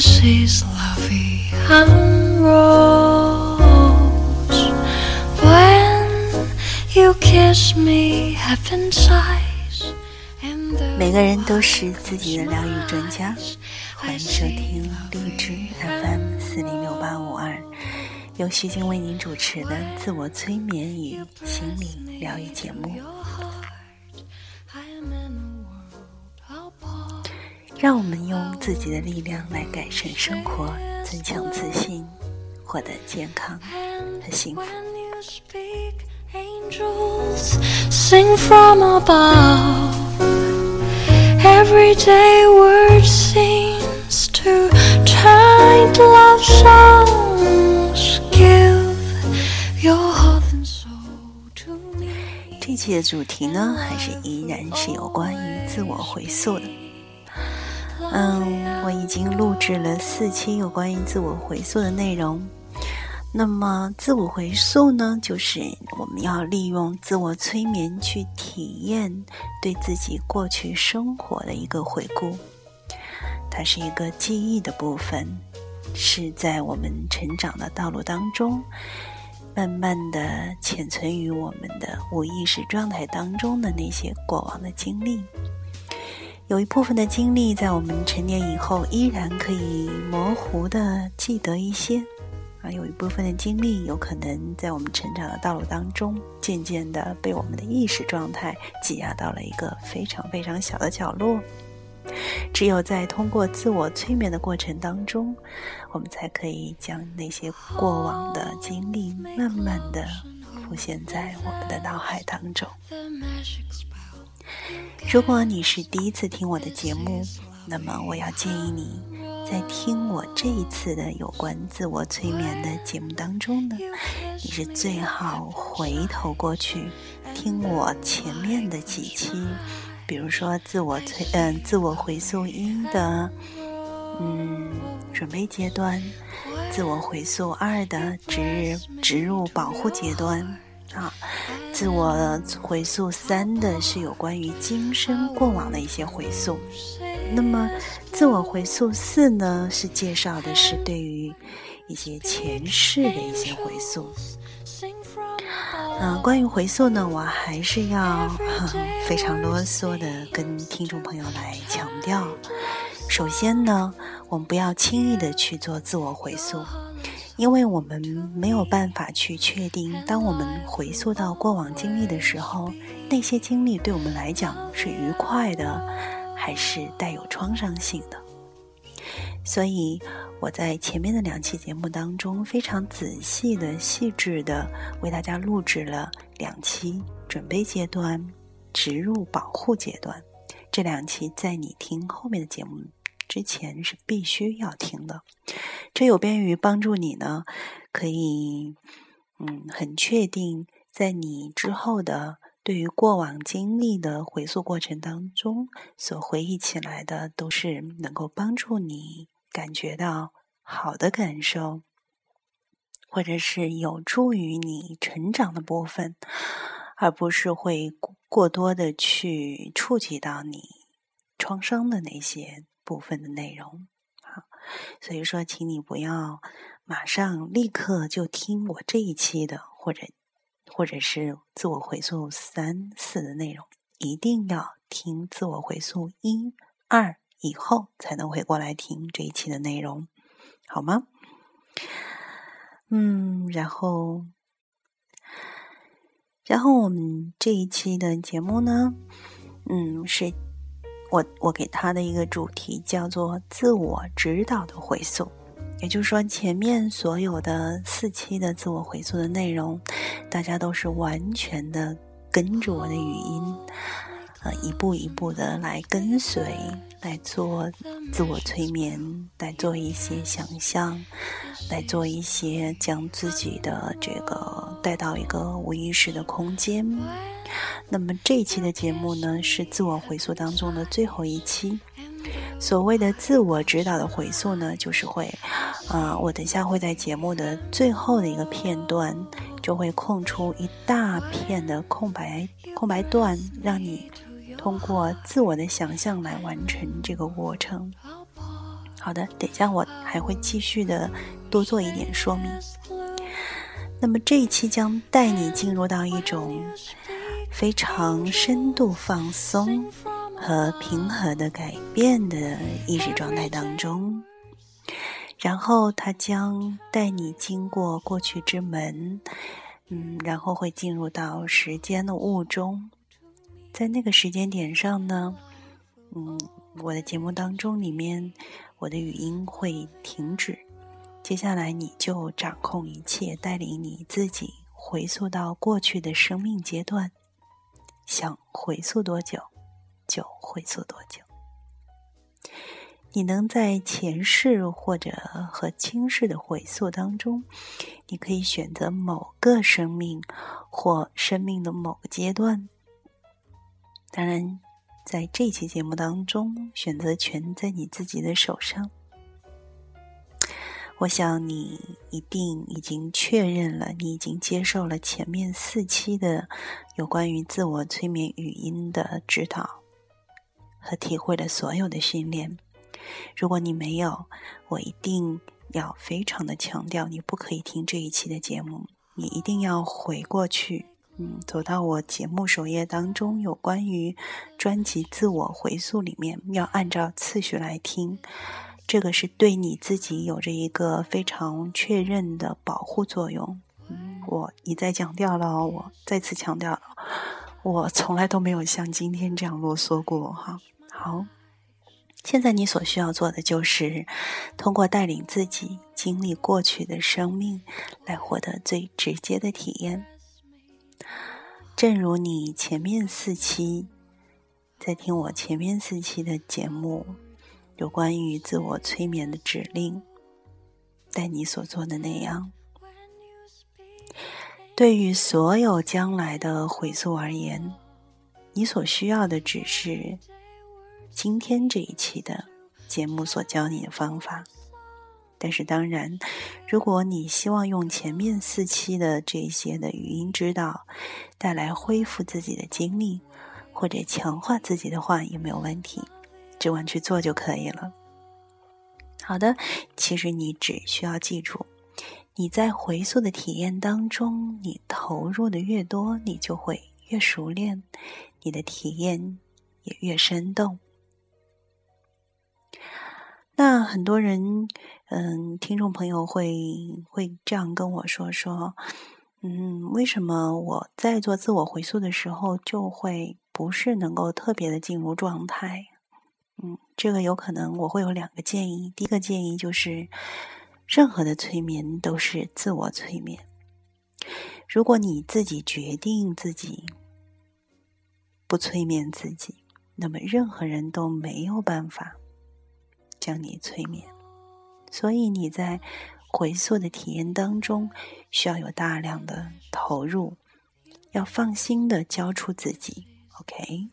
This is lovey and rose. When you kiss me, heaven sighs. And the 每个人都是自己的疗愈专家，欢迎收听励志 FM 四零六八五二，由徐静为您主持的自我催眠与心理疗愈节目。让我们用自己的力量来改善生活，增强自信，获得健康和幸福。Angels sing from above. Everyday word seems to to love songs. Give your heart and soul to me. 这期的主题呢，还是依然是有关于自我回溯的。嗯，我已经录制了四期有关于自我回溯的内容。那么，自我回溯呢，就是我们要利用自我催眠去体验对自己过去生活的一个回顾。它是一个记忆的部分，是在我们成长的道路当中，慢慢的潜存于我们的无意识状态当中的那些过往的经历。有一部分的经历在我们成年以后依然可以模糊的记得一些，啊，有一部分的经历有可能在我们成长的道路当中，渐渐的被我们的意识状态挤压到了一个非常非常小的角落。只有在通过自我催眠的过程当中，我们才可以将那些过往的经历慢慢的浮现在我们的脑海当中。如果你是第一次听我的节目，那么我要建议你在听我这一次的有关自我催眠的节目当中呢，你是最好回头过去听我前面的几期，比如说自我催嗯、自我回溯一的嗯准备阶段，自我回溯二的植植入保护阶段啊。自我回溯三的是有关于今生过往的一些回溯，那么自我回溯四呢是介绍的是对于一些前世的一些回溯。嗯、关于回溯呢，我还是要、非常啰嗦的跟听众朋友来强调。首先呢，我们不要轻易的去做自我回溯，因为我们没有办法去确定，当我们回溯到过往经历的时候，那些经历对我们来讲是愉快的，还是带有创伤性的。所以我在前面的两期节目当中，非常仔细的、细致的为大家录制了两期准备阶段、植入保护阶段。这两期在你听后面的节目之前是必须要听的，这有便于帮助你呢，可以嗯很确定在你之后的对于过往经历的回溯过程当中，所回忆起来的都是能够帮助你感觉到好的感受，或者是有助于你成长的部分，而不是会过多的去触及到你创伤的那些部分的内容。好，所以说，请你不要马上立刻就听我这一期的，或者或者是自我回溯三四的内容，一定要听自我回溯一二以后才能回过来听这一期的内容，好吗？嗯，然后，然后我们这一期的节目呢，嗯，是我我给他的一个主题叫做自我指导的回溯。也就是说，前面所有的四期的自我回溯的内容，大家都是完全的跟着我的语音，呃，一步一步的来跟随，来做自我催眠，来做一些想象，来做一些将自己的这个带到一个无意识的空间。那么这一期的节目呢，是自我回溯当中的最后一期。所谓的自我指导的回溯呢，就是会，啊，我等下会在节目的最后的一个片段，就会空出一大片的空白空白段，让你通过自我的想象来完成这个过程。好的，等下我还会继续的多做一点说明。那么这一期将带你进入到一种非常深度放松。和平和的改变的意识状态当中，然后它将带你经过过去之门，嗯，然后会进入到时间的雾中，在那个时间点上呢，嗯，我的节目当中里面，我的语音会停止，接下来你就掌控一切，带领你自己回溯到过去的生命阶段，想回溯多久？就回溯多久？你能在前世或者和今世的回溯当中，你可以选择某个生命或生命的某个阶段。当然，在这期节目当中，选择权在你自己的手上。我想你一定已经确认了，你已经接受了前面四期的有关于自我催眠语音的指导。和体会了所有的训练。如果你没有，我一定要非常的强调，你不可以听这一期的节目，你一定要回过去，嗯，走到我节目首页当中有关于专辑自我回溯里面，要按照次序来听。这个是对你自己有着一个非常确认的保护作用。嗯，我一再强调了，我再次强调了。我从来都没有像今天这样啰嗦过哈。好，现在你所需要做的就是通过带领自己经历过去的生命，来获得最直接的体验。正如你前面四期在听我前面四期的节目，有关于自我催眠的指令，带你所做的那样。对于所有将来的回溯而言，你所需要的只是今天这一期的节目所教你的方法。但是，当然，如果你希望用前面四期的这些的语音指导带来恢复自己的精力，或者强化自己的话，也没有问题，只管去做就可以了。好的，其实你只需要记住。你在回溯的体验当中，你投入的越多，你就会越熟练，你的体验也越生动。那很多人，嗯，听众朋友会会这样跟我说说，嗯，为什么我在做自我回溯的时候，就会不是能够特别的进入状态？嗯，这个有可能我会有两个建议，第一个建议就是。任何的催眠都是自我催眠。如果你自己决定自己不催眠自己，那么任何人都没有办法将你催眠。所以你在回溯的体验当中，需要有大量的投入，要放心的交出自己。OK，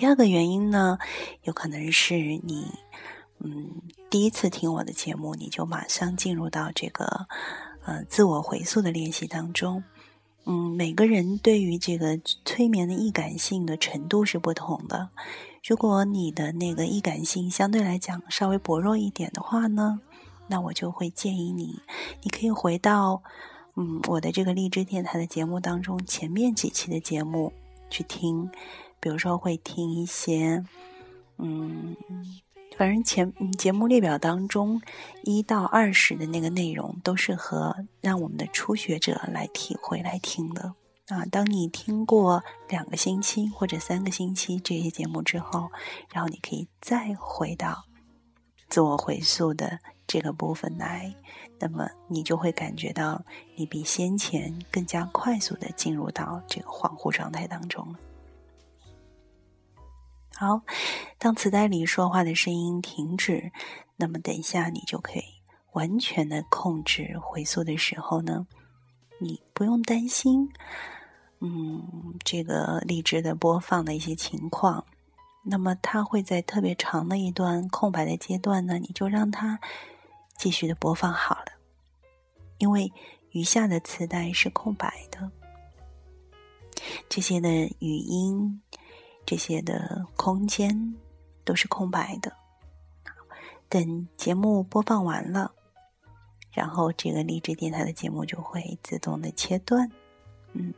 第二个原因呢，有可能是你。嗯，第一次听我的节目，你就马上进入到这个呃自我回溯的练习当中。嗯，每个人对于这个催眠的易感性的程度是不同的。如果你的那个易感性相对来讲稍微薄弱一点的话呢，那我就会建议你，你可以回到嗯我的这个励志电台的节目当中前面几期的节目去听，比如说会听一些嗯。反正前节目列表当中，一到二十的那个内容都是和让我们的初学者来体会来听的啊。当你听过两个星期或者三个星期这些节目之后，然后你可以再回到自我回溯的这个部分来，那么你就会感觉到你比先前更加快速的进入到这个恍惚状态当中了。好，当磁带里说话的声音停止，那么等一下你就可以完全的控制回溯的时候呢，你不用担心，嗯，这个荔枝的播放的一些情况，那么它会在特别长的一段空白的阶段呢，你就让它继续的播放好了，因为余下的磁带是空白的，这些的语音，这些的空间都是空白的。等节目播放完了，然后这个励志电台的节目就会自动的切断。嗯，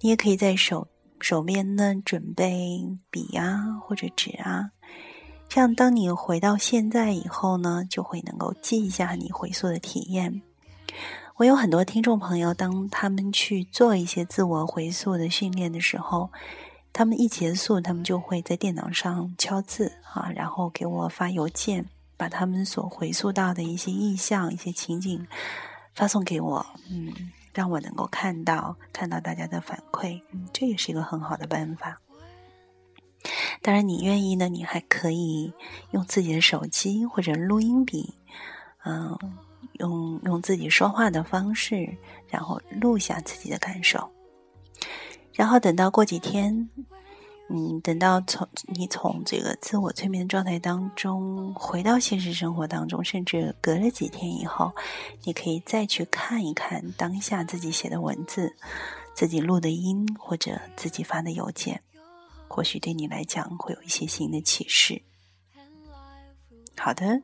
你也可以在手手边呢准备笔啊或者纸啊，这样当你回到现在以后呢，就会能够记一下你回溯的体验。我有很多听众朋友，当他们去做一些自我回溯的训练的时候，他们一结束，他们就会在电脑上敲字啊，然后给我发邮件。把他们所回溯到的一些意象、一些情景发送给我，嗯，让我能够看到看到大家的反馈，这也是一个很好的办法。当然，你愿意呢，你还可以用自己的手机或者录音笔，嗯，用用自己说话的方式，然后录下自己的感受，然后等到过几天。嗯，等到从你从这个自我催眠状态当中回到现实生活当中，甚至隔了几天以后，你可以再去看一看当下自己写的文字、自己录的音或者自己发的邮件，或许对你来讲会有一些新的启示。好的，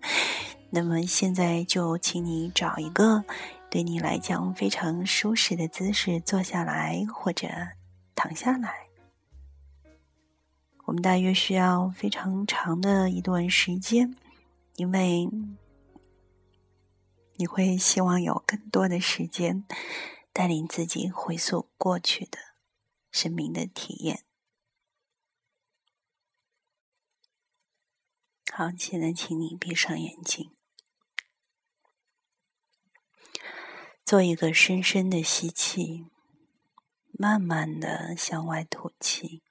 那么现在就请你找一个对你来讲非常舒适的姿势坐下来，或者躺下来。我们大约需要非常长的一段时间，因为你会希望有更多的时间带领自己回溯过去的生命的体验。好，现在请你闭上眼睛，做一个深深的吸气，慢慢的向外吐气。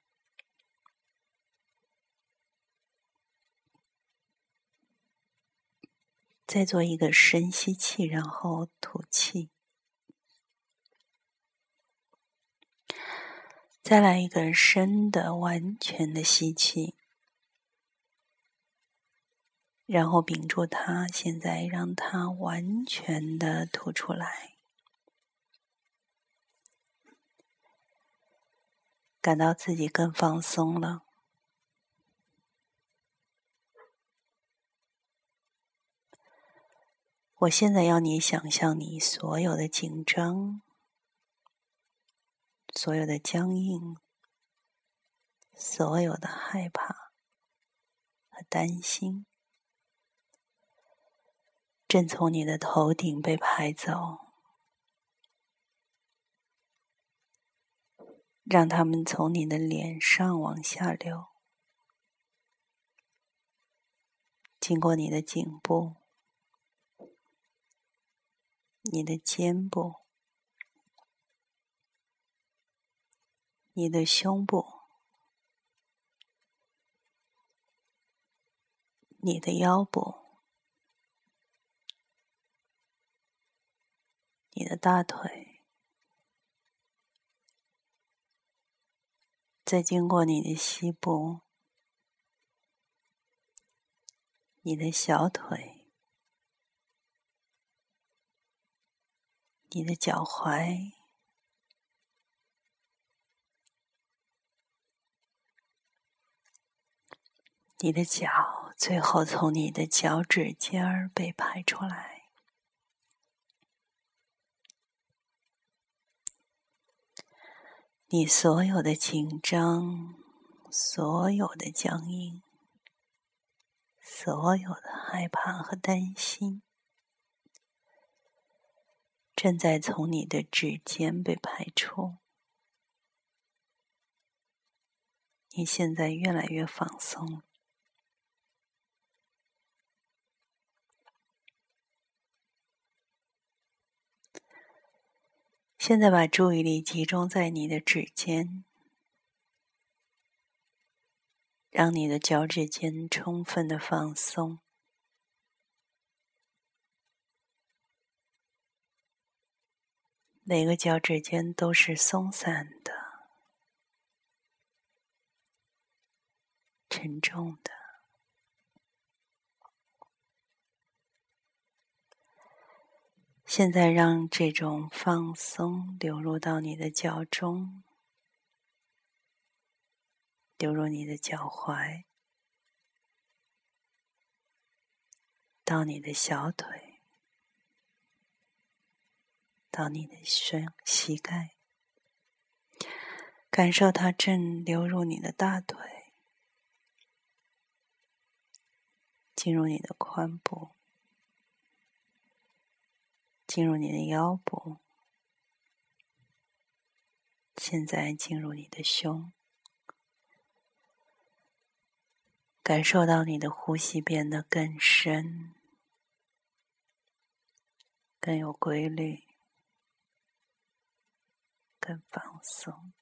再做一个深吸气，然后吐气。再来一个深的、完全的吸气，然后屏住它。现在让它完全的吐出来，感到自己更放松了。我现在要你想象你所有的紧张、所有的僵硬、所有的害怕和担心，正从你的头顶被排走，让他们从你的脸上往下流，经过你的颈部。你的肩部，你的胸部，你的腰部，你的大腿，再经过你的膝部，你的小腿。你的脚踝，你的脚，最后从你的脚趾尖儿被排出来。你所有的紧张，所有的僵硬，所有的害怕和担心。正在从你的指尖被排出，你现在越来越放松。现在把注意力集中在你的指尖，让你的脚趾尖充分的放松。每个脚趾尖都是松散的，沉重的。现在，让这种放松流入到你的脚中，流入你的脚踝，到你的小腿，到你的胸膝盖，感受它正流入你的大腿，进入你的髋部。进入你的腰部，现在进入你的胸，感受到你的呼吸变得更深、更有规律、更放松。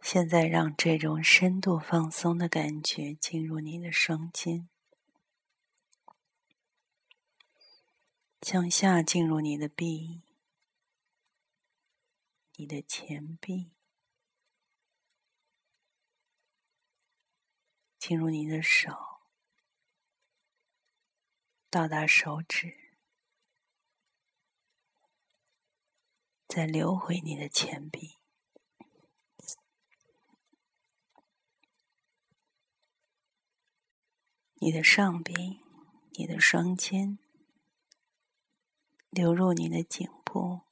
现在让这种深度放松的感觉进入你的双肩。向下进入你的臂、你的前臂，进入你的手，到达手指，再流回你的前臂，你的上臂，你的双肩。流入你的颈部、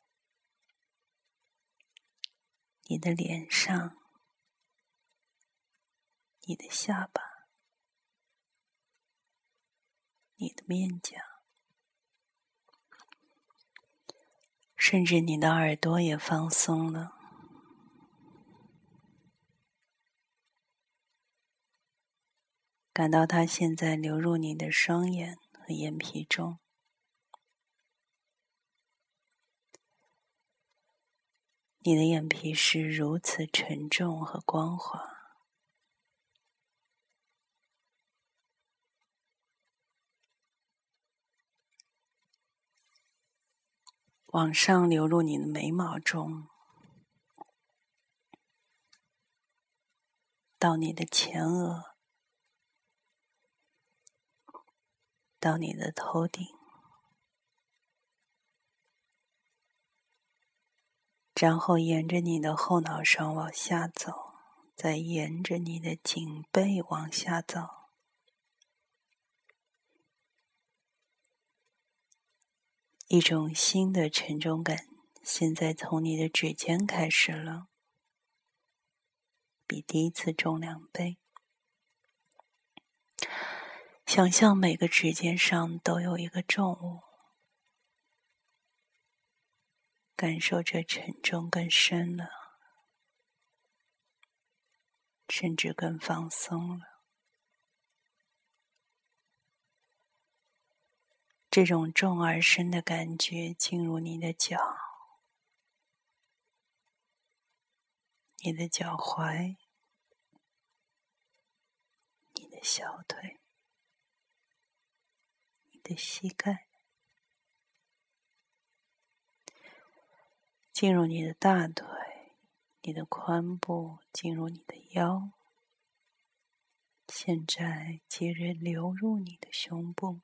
你的脸上、你的下巴、你的面颊，甚至你的耳朵也放松了，感到它现在流入你的双眼和眼皮中。你的眼皮是如此沉重和光滑，往上流入你的眉毛中，到你的前额，到你的头顶。然后沿着你的后脑勺往下走，再沿着你的颈背往下走，一种新的沉重感现在从你的指尖开始了，比第一次重两倍。想象每个指尖上都有一个重物。感受这沉重更深了，甚至更放松了。这种重而深的感觉进入你的脚、你的脚踝、你的小腿、你的膝盖。进入你的大腿，你的髋部，进入你的腰。现在接着流入你的胸部，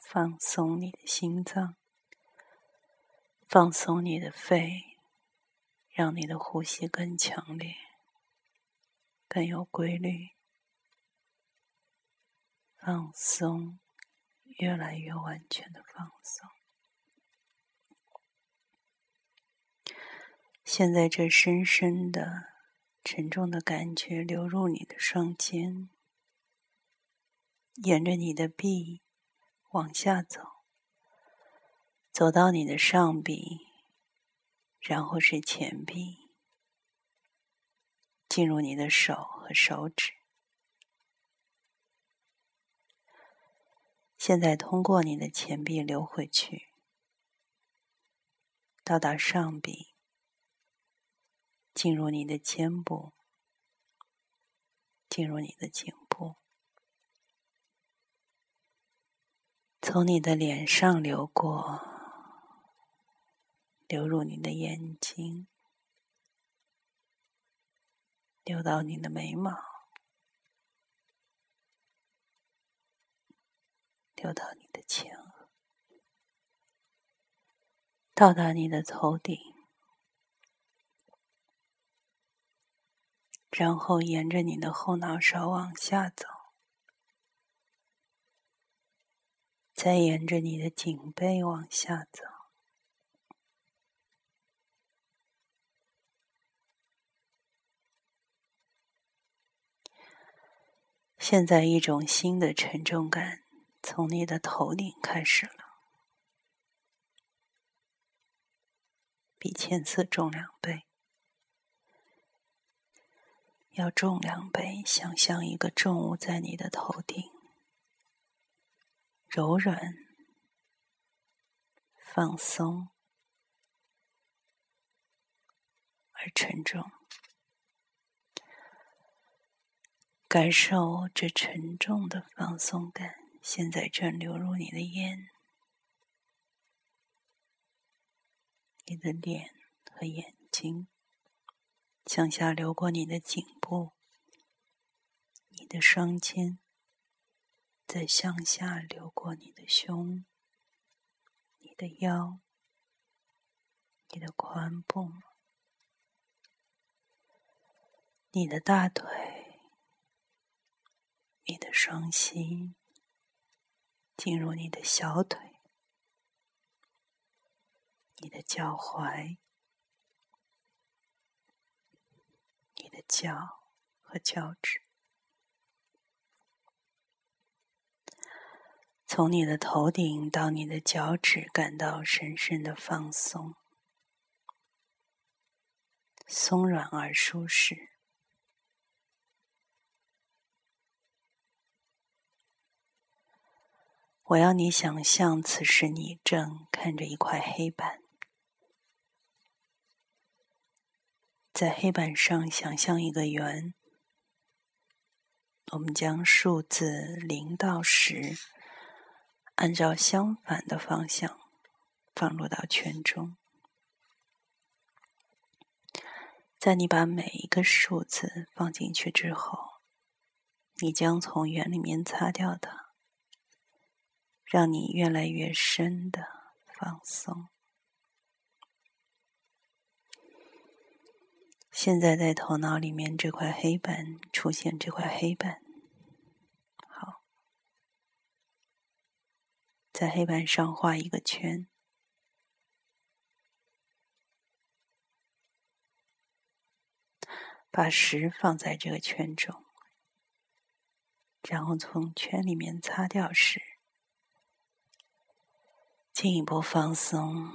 放松你的心脏，放松你的肺，让你的呼吸更强烈、更有规律，放松，越来越完全的放松。现在，这深深的、沉重的感觉流入你的双肩，沿着你的臂往下走，走到你的上臂，然后是前臂，进入你的手和手指。现在，通过你的前臂流回去，到达上臂。进入你的肩部，进入你的颈部，从你的脸上流过，流入你的眼睛、流到你的眉毛，流到你的前额，到达你的头顶，然后沿着你的后脑勺往下走，再沿着你的颈背往下走。现在，一种新的沉重感从你的头顶开始了，比前次重两倍，要重两倍。想象一个重物在你的头顶，柔软、放松而沉重。感受这沉重的放松感，现在正流入你的眼、你的脸和眼睛，向下流过你的颈部、你的双肩，再向下流过你的胸、你的腰、你的髋部、你的大腿。你的双膝进入你的小腿，你的脚踝，你的脚和脚趾，从你的头顶到你的脚趾，感到深深的放松，松软而舒适。我要你想象，此时你正看着一块黑板，在黑板上想象一个圆。我们将数字零到十，按照相反的方向放入到圈中。在你把每一个数字放进去之后，你将从圆里面擦掉它。让你越来越深的放松。现在在头脑里面这块黑板出现，这块黑板，好，在黑板上画一个圈，把十放在这个圈中，然后从圈里面擦掉十。进一步放松，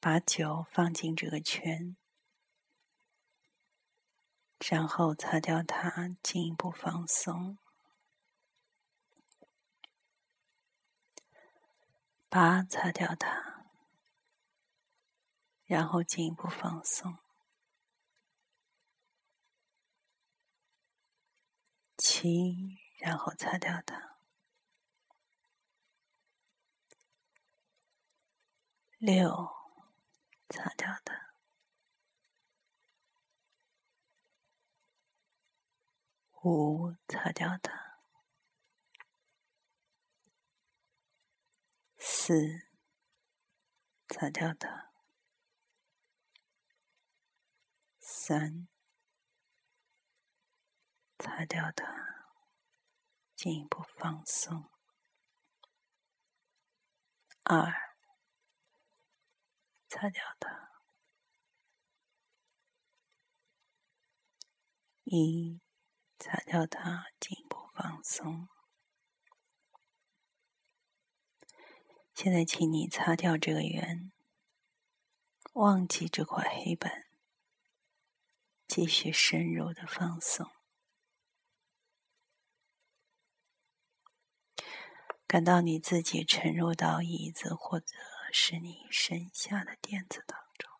把酒放进这个圈，然后擦掉它，进一步放松。八，擦掉它，然后进一步放松。七。然后擦掉它。六，擦掉它。五，擦掉它。四，擦掉它。三，擦掉它。进一步放松。二，擦掉它。一，擦掉它，进一步放松。现在，请你擦掉这个圆，忘记这块黑板，继续深入的放松。感到你自己沉入到椅子或者是你身下的垫子当中，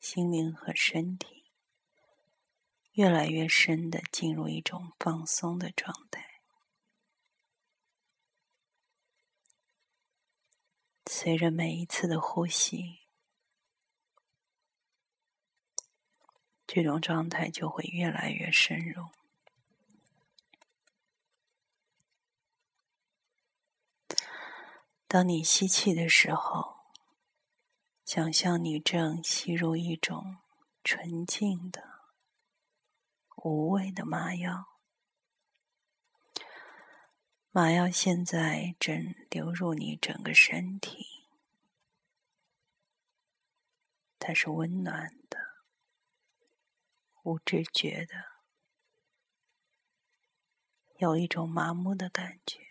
心灵和身体越来越深的进入一种放松的状态。随着每一次的呼吸，这种状态就会越来越深入。当你吸气的时候，想象你正吸入一种纯净的、无味的麻药。麻药现在正流入你整个身体，它是温暖的、无知觉的，有一种麻木的感觉。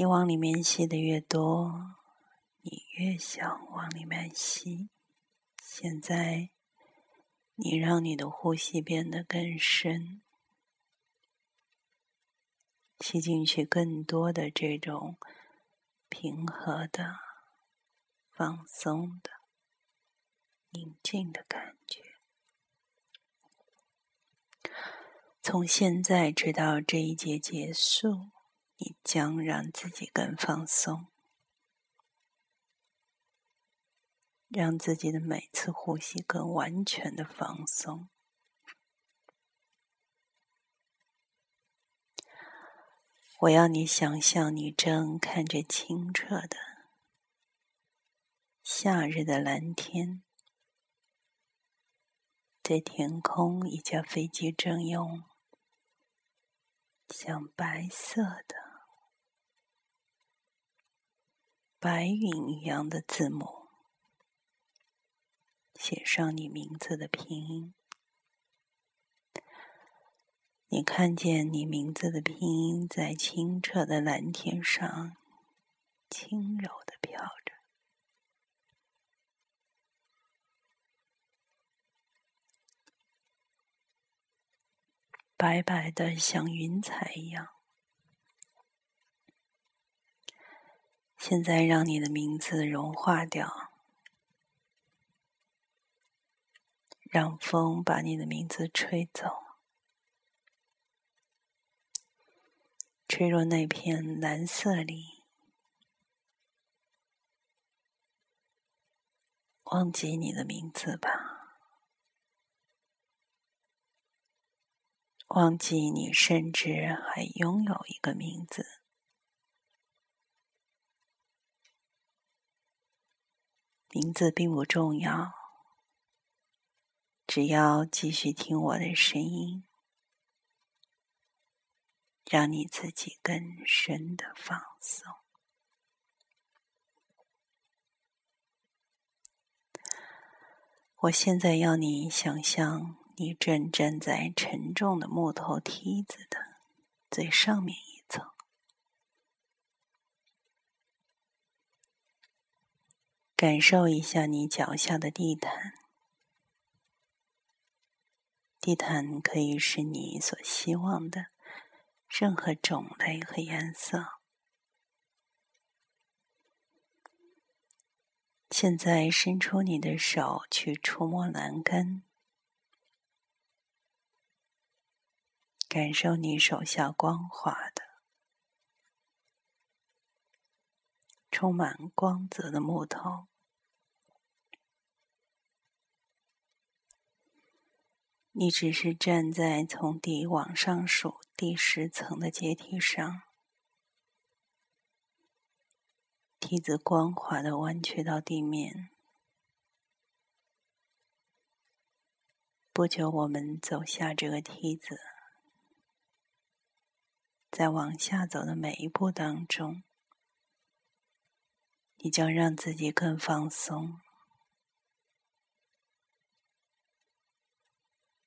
你往里面吸的越多，你越想往里面吸。现在。你让你的呼吸变得更深，吸进去更多的这种平和的、放松的、宁静的感觉。从现在直到这一节结束，你将让自己更放松。让自己的每次呼吸更完全的放松。我要你想象，你正看着清澈的夏日的蓝天，在天空，一架飞机正用像白色的白云一样的字母。写上你名字的拼音。你看见你名字的拼音在清澈的蓝天上轻柔的飘着，白白的像云彩一样。现在让你的名字融化掉。让风把你的名字吹走，吹入那片蓝色里。忘记你的名字吧，忘记你甚至还拥有一个名字。名字并不重要。只要继续听我的声音，让你自己更深的放松。我现在要你想象，你正站在沉重的木头梯子的最上面一层，感受一下你脚下的地毯。地毯可以是你所希望的任何种类和颜色。现在伸出你的手去触摸栏杆，感受你手下光滑的、充满光泽的木头。你只是站在从底往上数第十层的阶梯上，梯子光滑的弯曲到地面。不久，我们走下这个梯子，在往下走的每一步当中，你将让自己更放松。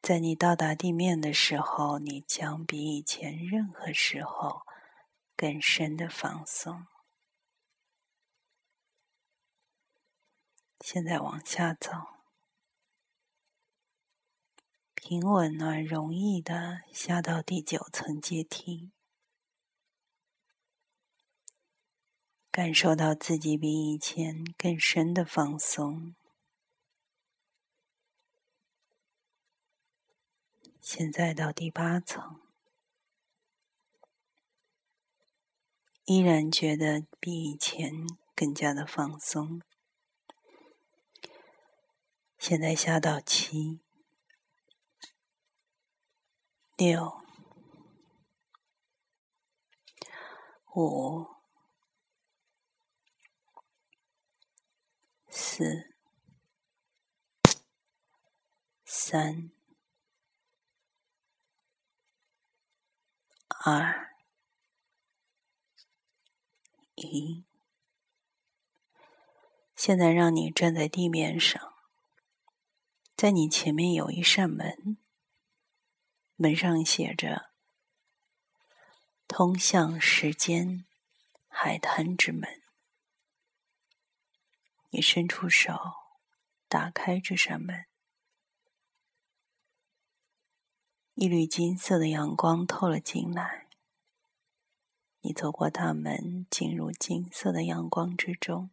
在你到达地面的时候，你将比以前任何时候更深的放松。现在往下走，平稳而容易的下到第九层阶梯，感受到自己比以前更深的放松。现在到第八层，依然觉得比以前更加的放松。现在下到七、六、五、四、三、二。一，现在让你站在地面上，在你前面有一扇门，门上写着“通向时间海滩之门”。你伸出手，打开这扇门，一缕金色的阳光透了进来。你走过大门，进入金色的阳光之中。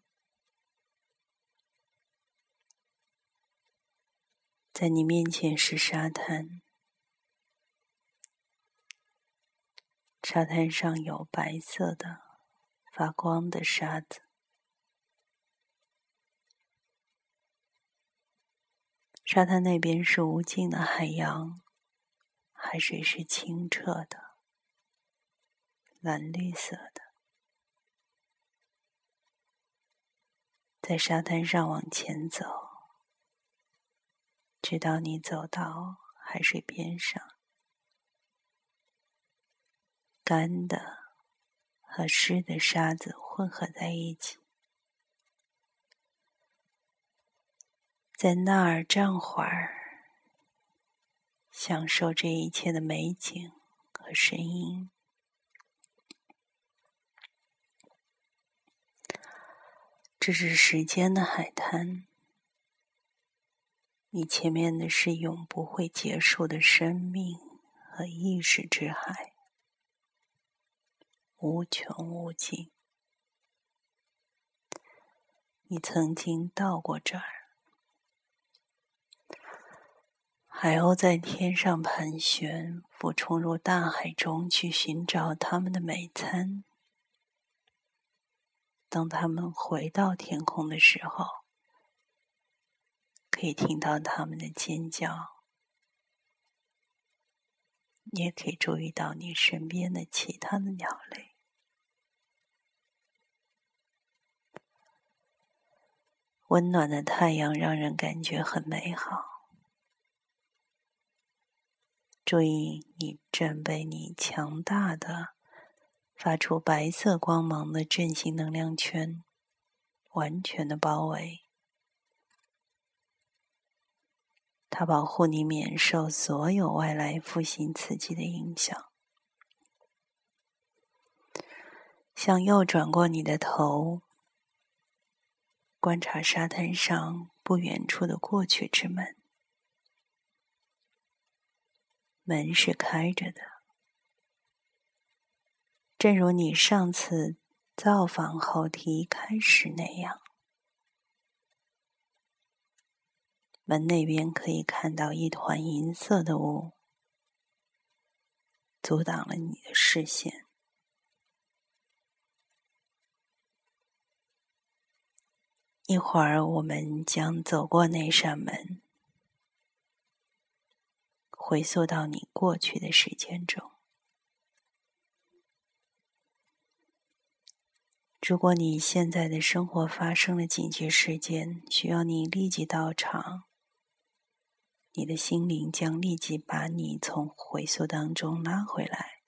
在你面前是沙滩，沙滩上有白色的、发光的沙子，沙滩那边是无尽的海洋，海水是清澈的。蓝绿色的，在沙滩上往前走，直到你走到海水边上，干的和湿的沙子混合在一起，在那儿站会儿，享受这一切的美景和声音。这是时间的海滩，你前面的是永不会结束的生命和意识之海，无穷无尽。你曾经到过这儿，海鸥在天上盘旋，俯冲入大海中去寻找它们的美餐。当他们回到天空的时候，可以听到他们的尖叫，也可以注意到你身边的其他的鸟类。温暖的太阳让人感觉很美好。注意，你正被你强大的。发出白色光芒的振兴能量圈，完全的包围。它保护你免受所有外来负性刺激的影响。向右转过你的头，观察沙滩上不远处的过去之门，门是开着的。正如你上次造访后离开时那样，门那边可以看到一团银色的雾，阻挡了你的视线。一会儿，我们将走过那扇门，回溯到你过去的时间中。如果你现在的生活发生了紧急事件，需要你立即到场，你的心灵将立即把你从回溯当中拉回来，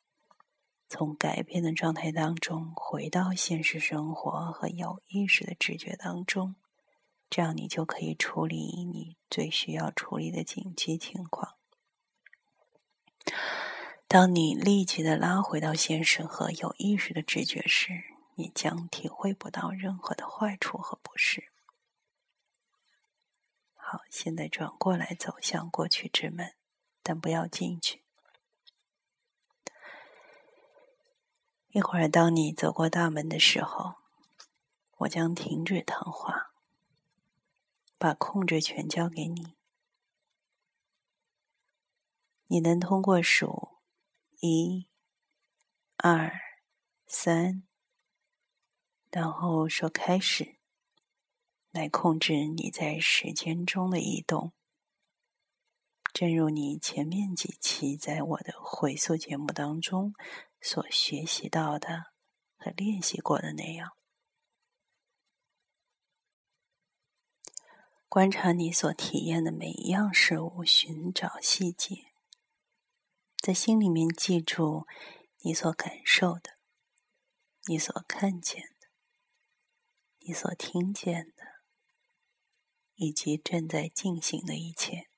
从改变的状态当中回到现实生活和有意识的直觉当中，这样你就可以处理你最需要处理的紧急情况。当你立即的拉回到现实和有意识的直觉时，你将体会不到任何的坏处和不适。好，现在转过来走向过去之门，但不要进去。一会儿，当你走过大门的时候，我将停止谈话，把控制权交给你。你能通过数一、二、三。然后说开始，来控制你在时间中的移动。正如你前面几期在我的回溯节目当中所学习到的和练习过的那样，观察你所体验的每一样事物，寻找细节，在心里面记住你所感受的、你所看见的、你所听见的，以及正在进行的一切。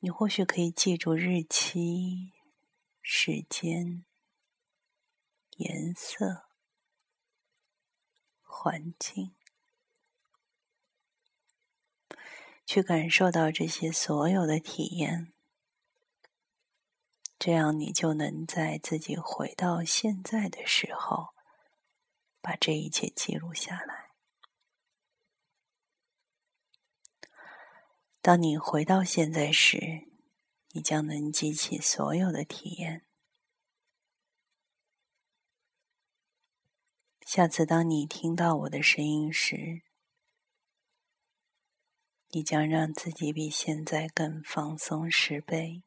你或许可以记住日期、时间、颜色、环境，去感受到这些所有的体验，这样你就能在自己回到现在的时候，把这一切记录下来。当你回到现在时，你将能记起所有的体验。下次当你听到我的声音时，你将让自己比现在更放松十倍。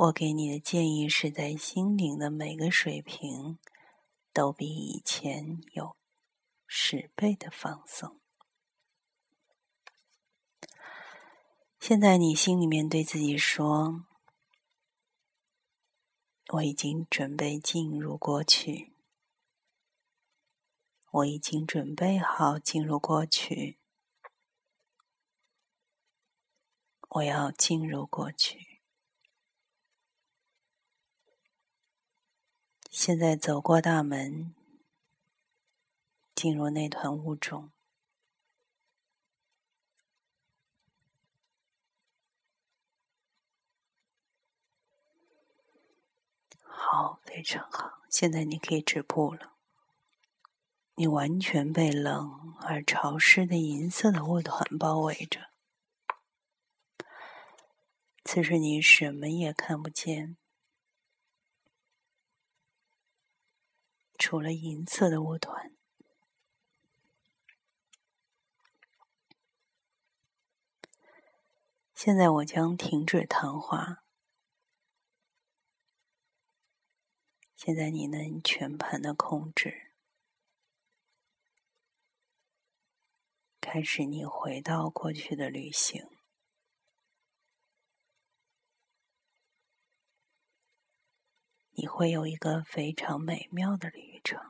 我给你的建议是在心灵的每个水平都比以前有十倍的放松。现在你心里面对自己说：“我已经准备进入过去，我已经准备好进入过去，我要进入过去。现在走过大门，进入那团雾中。”好，非常好。现在你可以止步了。你完全被冷而潮湿的银色的雾团包围着。此时你什么也看不见，除了银色的雾团。现在我将停止谈话。现在你能全盘的控制，开始你回到过去的旅行，你会有一个非常美妙的旅程。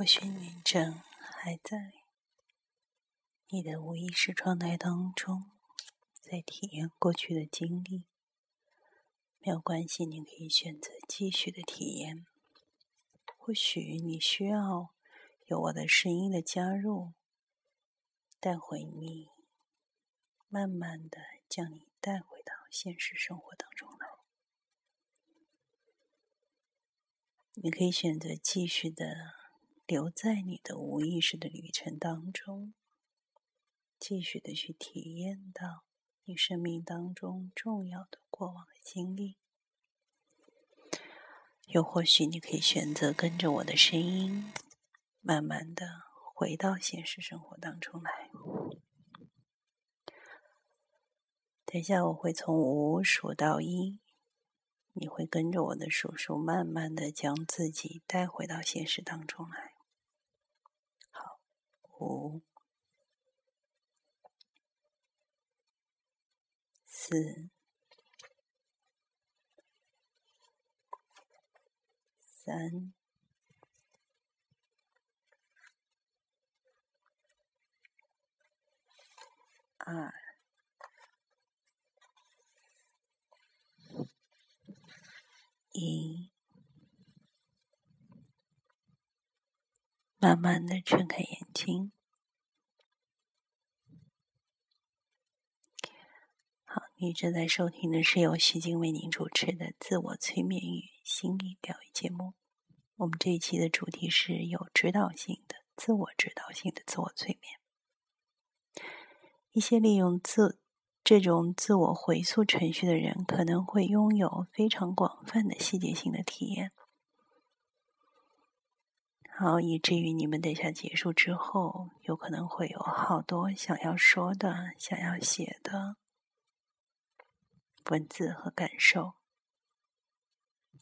或许你正还在你的无意识状态当中，在体验过去的经历。没有关系，你可以选择继续的体验。或许你需要有我的声音的加入，带回你，慢慢的将你带回到现实生活当中来。你可以选择继续的。留在你的无意识的旅程当中，继续的去体验到你生命当中重要的过往的经历。又或许你可以选择跟着我的声音，慢慢的回到现实生活当中来。等一下我会从五数到一，你会跟着我的数数，慢慢的将自己带回到现实当中来。五、四、三、二、一，慢慢的睁开眼睛。好，你正在收听的是由徐静为您主持的自我催眠与心理疗愈节目。我们这一期的主题是有指导性的、自我指导性的自我催眠。一些利用自这种自我回溯程序的人，可能会拥有非常广泛的细节性的体验。好，以至于你们等下结束之后，有可能会有好多想要说的、想要写的。文字和感受，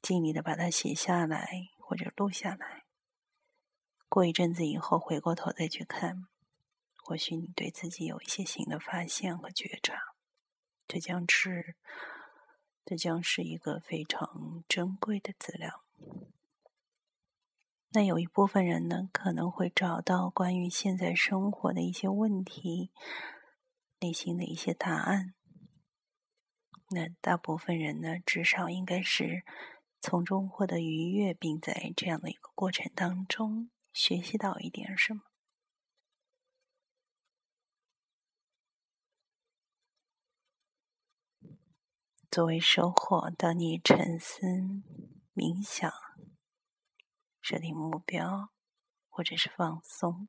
尽力的把它写下来或者录下来。过一阵子以后，回过头再去看，或许你对自己有一些新的发现和觉察。这将是，这将是一个非常珍贵的资料。那有一部分人呢，可能会找到关于现在生活的一些问题，内心的一些答案。那大部分人呢，至少应该是从中获得愉悦，并在这样的一个过程当中学习到一点什么。作为收获，当你沉思、冥想、设定目标，或者是放松，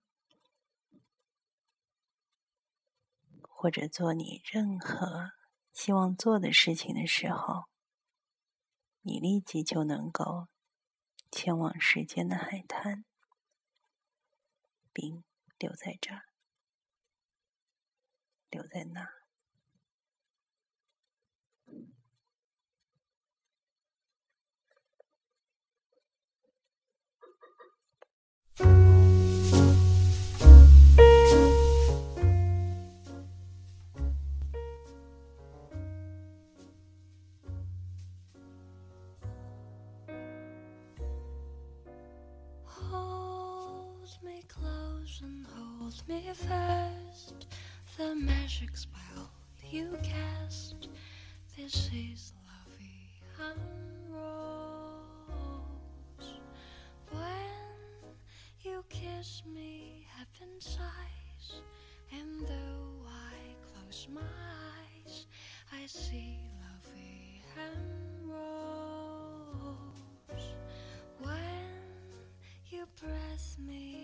或者做你任何。希望做的事情的时候，你立即就能够前往时间的海滩，并留在这儿，留在那儿。Me first the magic spell you cast. This is lovey rose. Kiss me, heaven sighs, and though I close my eyes, I see lovey rose. When you breath me